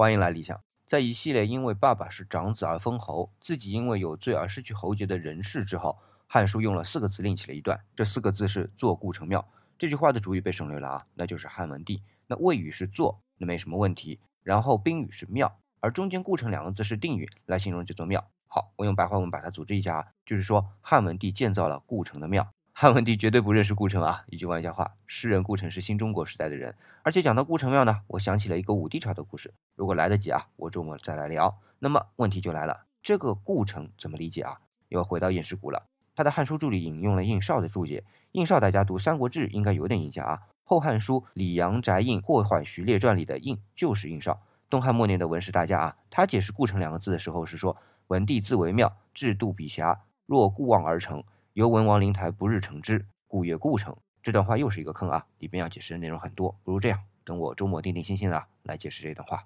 欢迎来理想。在一系列因为爸爸是长子而封侯，自己因为有罪而失去侯爵的人事之后，《汉书》用了四个字另起了一段，这四个字是“做故城庙”。这句话的主语被省略了啊，那就是汉文帝。那谓语是“做”，那没什么问题。然后宾语是“庙”，而中间“故城”两个字是定语，来形容这座庙。好，我用白话文把它组织一下啊，就是说汉文帝建造了故城的庙。汉文帝绝对不认识顾城啊！一句玩笑话，诗人顾城是新中国时代的人。而且讲到顾城庙呢，我想起了一个武帝朝的故事。如果来得及啊，我周末再来聊。那么问题就来了，这个顾城怎么理解啊？又回到晏师古了。他的《汉书注》里引用了应绍的注解。应绍大家读《三国志》应该有点印象啊，《后汉书·李阳宅印霍缓徐列传》里的印就是应绍。东汉末年的文史大家啊，他解释顾城两个字的时候是说：文帝自为庙，制度笔辖，若顾望而成。由文王灵台不日成之，故曰故城。这段话又是一个坑啊！里边要解释的内容很多，不如这样，等我周末定定心心的来解释这段话。